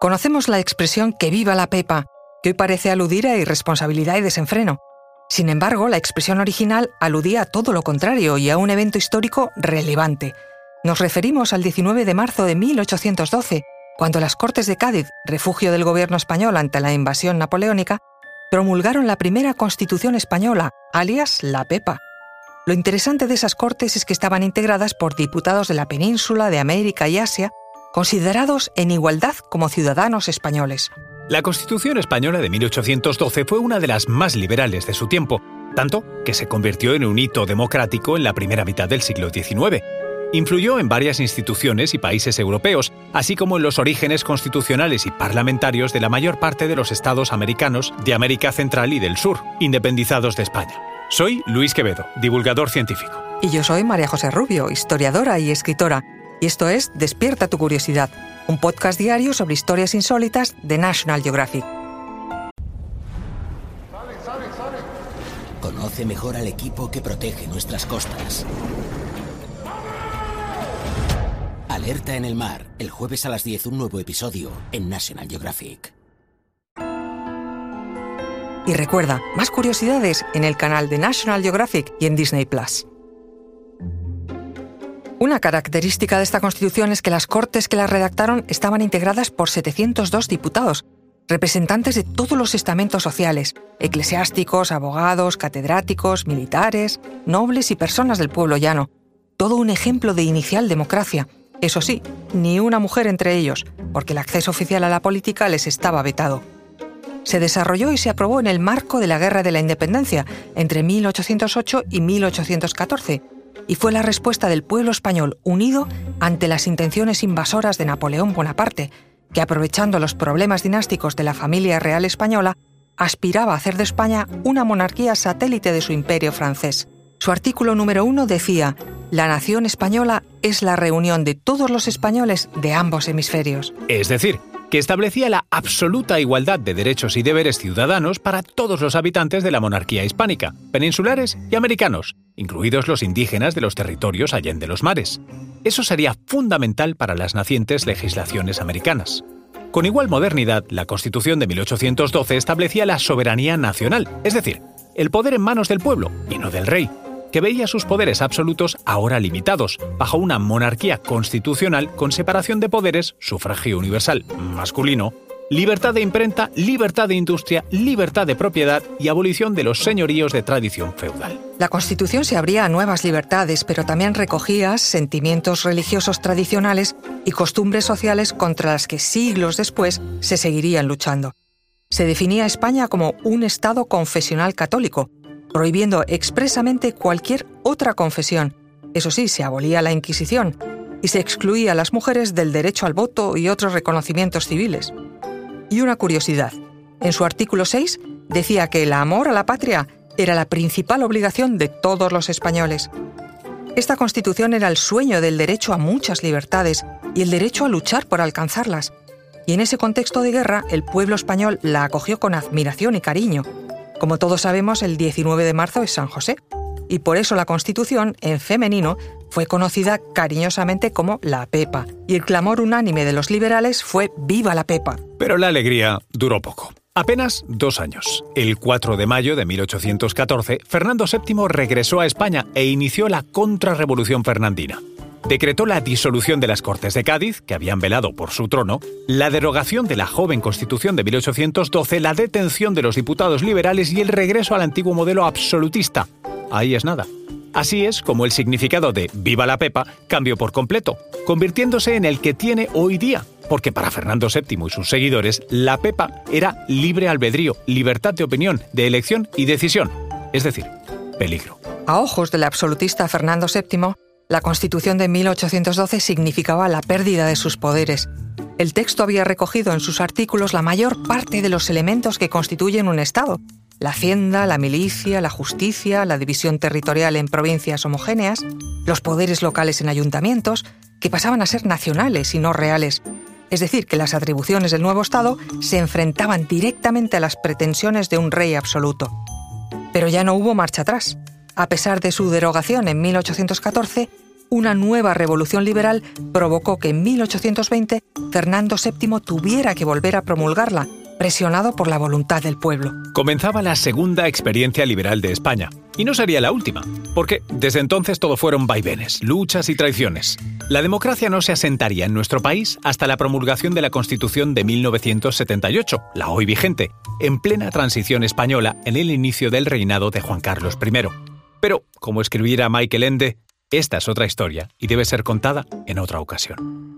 Conocemos la expresión que viva la Pepa, que hoy parece aludir a irresponsabilidad y desenfreno. Sin embargo, la expresión original aludía a todo lo contrario y a un evento histórico relevante. Nos referimos al 19 de marzo de 1812, cuando las Cortes de Cádiz, refugio del gobierno español ante la invasión napoleónica, promulgaron la primera Constitución española, alias la Pepa. Lo interesante de esas Cortes es que estaban integradas por diputados de la península, de América y Asia, considerados en igualdad como ciudadanos españoles. La Constitución española de 1812 fue una de las más liberales de su tiempo, tanto que se convirtió en un hito democrático en la primera mitad del siglo XIX. Influyó en varias instituciones y países europeos, así como en los orígenes constitucionales y parlamentarios de la mayor parte de los estados americanos de América Central y del Sur, independizados de España. Soy Luis Quevedo, divulgador científico. Y yo soy María José Rubio, historiadora y escritora. Y esto es Despierta tu curiosidad, un podcast diario sobre historias insólitas de National Geographic. Conoce mejor al equipo que protege nuestras costas. Alerta en el mar, el jueves a las 10 un nuevo episodio en National Geographic. Y recuerda, más curiosidades en el canal de National Geographic y en Disney Plus. Una característica de esta Constitución es que las Cortes que la redactaron estaban integradas por 702 diputados, representantes de todos los estamentos sociales, eclesiásticos, abogados, catedráticos, militares, nobles y personas del pueblo llano. Todo un ejemplo de inicial democracia, eso sí, ni una mujer entre ellos, porque el acceso oficial a la política les estaba vetado. Se desarrolló y se aprobó en el marco de la Guerra de la Independencia, entre 1808 y 1814, y fue la respuesta del pueblo español unido ante las intenciones invasoras de Napoleón Bonaparte, que aprovechando los problemas dinásticos de la familia real española, aspiraba a hacer de España una monarquía satélite de su imperio francés. Su artículo número uno decía, la nación española es la reunión de todos los españoles de ambos hemisferios. Es decir, que establecía la absoluta igualdad de derechos y deberes ciudadanos para todos los habitantes de la monarquía hispánica, peninsulares y americanos, incluidos los indígenas de los territorios allende los mares. Eso sería fundamental para las nacientes legislaciones americanas. Con igual modernidad, la Constitución de 1812 establecía la soberanía nacional, es decir, el poder en manos del pueblo y no del rey, que veía sus poderes absolutos ahora limitados, bajo una monarquía constitucional con separación de poderes, sufragio universal masculino, libertad de imprenta, libertad de industria, libertad de propiedad y abolición de los señoríos de tradición feudal. La Constitución se abría a nuevas libertades, pero también recogía sentimientos religiosos tradicionales y costumbres sociales contra las que siglos después se seguirían luchando. Se definía España como un Estado confesional católico, prohibiendo expresamente cualquier otra confesión. Eso sí, se abolía la Inquisición y se excluía a las mujeres del derecho al voto y otros reconocimientos civiles. Y una curiosidad, en su artículo 6 decía que el amor a la patria era la principal obligación de todos los españoles. Esta constitución era el sueño del derecho a muchas libertades y el derecho a luchar por alcanzarlas. Y en ese contexto de guerra, el pueblo español la acogió con admiración y cariño, como todos sabemos, el 19 de marzo es San José, y por eso la Constitución, en femenino, fue conocida cariñosamente como la Pepa, y el clamor unánime de los liberales fue Viva la Pepa. Pero la alegría duró poco. Apenas dos años. El 4 de mayo de 1814, Fernando VII regresó a España e inició la contrarrevolución fernandina decretó la disolución de las Cortes de Cádiz, que habían velado por su trono, la derogación de la joven Constitución de 1812, la detención de los diputados liberales y el regreso al antiguo modelo absolutista. Ahí es nada. Así es como el significado de Viva la Pepa cambió por completo, convirtiéndose en el que tiene hoy día, porque para Fernando VII y sus seguidores, la Pepa era libre albedrío, libertad de opinión, de elección y decisión, es decir, peligro. A ojos del absolutista Fernando VII, la Constitución de 1812 significaba la pérdida de sus poderes. El texto había recogido en sus artículos la mayor parte de los elementos que constituyen un Estado. La hacienda, la milicia, la justicia, la división territorial en provincias homogéneas, los poderes locales en ayuntamientos, que pasaban a ser nacionales y no reales. Es decir, que las atribuciones del nuevo Estado se enfrentaban directamente a las pretensiones de un rey absoluto. Pero ya no hubo marcha atrás. A pesar de su derogación en 1814, una nueva revolución liberal provocó que en 1820 Fernando VII tuviera que volver a promulgarla, presionado por la voluntad del pueblo. Comenzaba la segunda experiencia liberal de España. Y no sería la última, porque desde entonces todo fueron vaivenes, luchas y traiciones. La democracia no se asentaría en nuestro país hasta la promulgación de la Constitución de 1978, la hoy vigente, en plena transición española en el inicio del reinado de Juan Carlos I. Pero, como escribiera Michael Ende, esta es otra historia y debe ser contada en otra ocasión.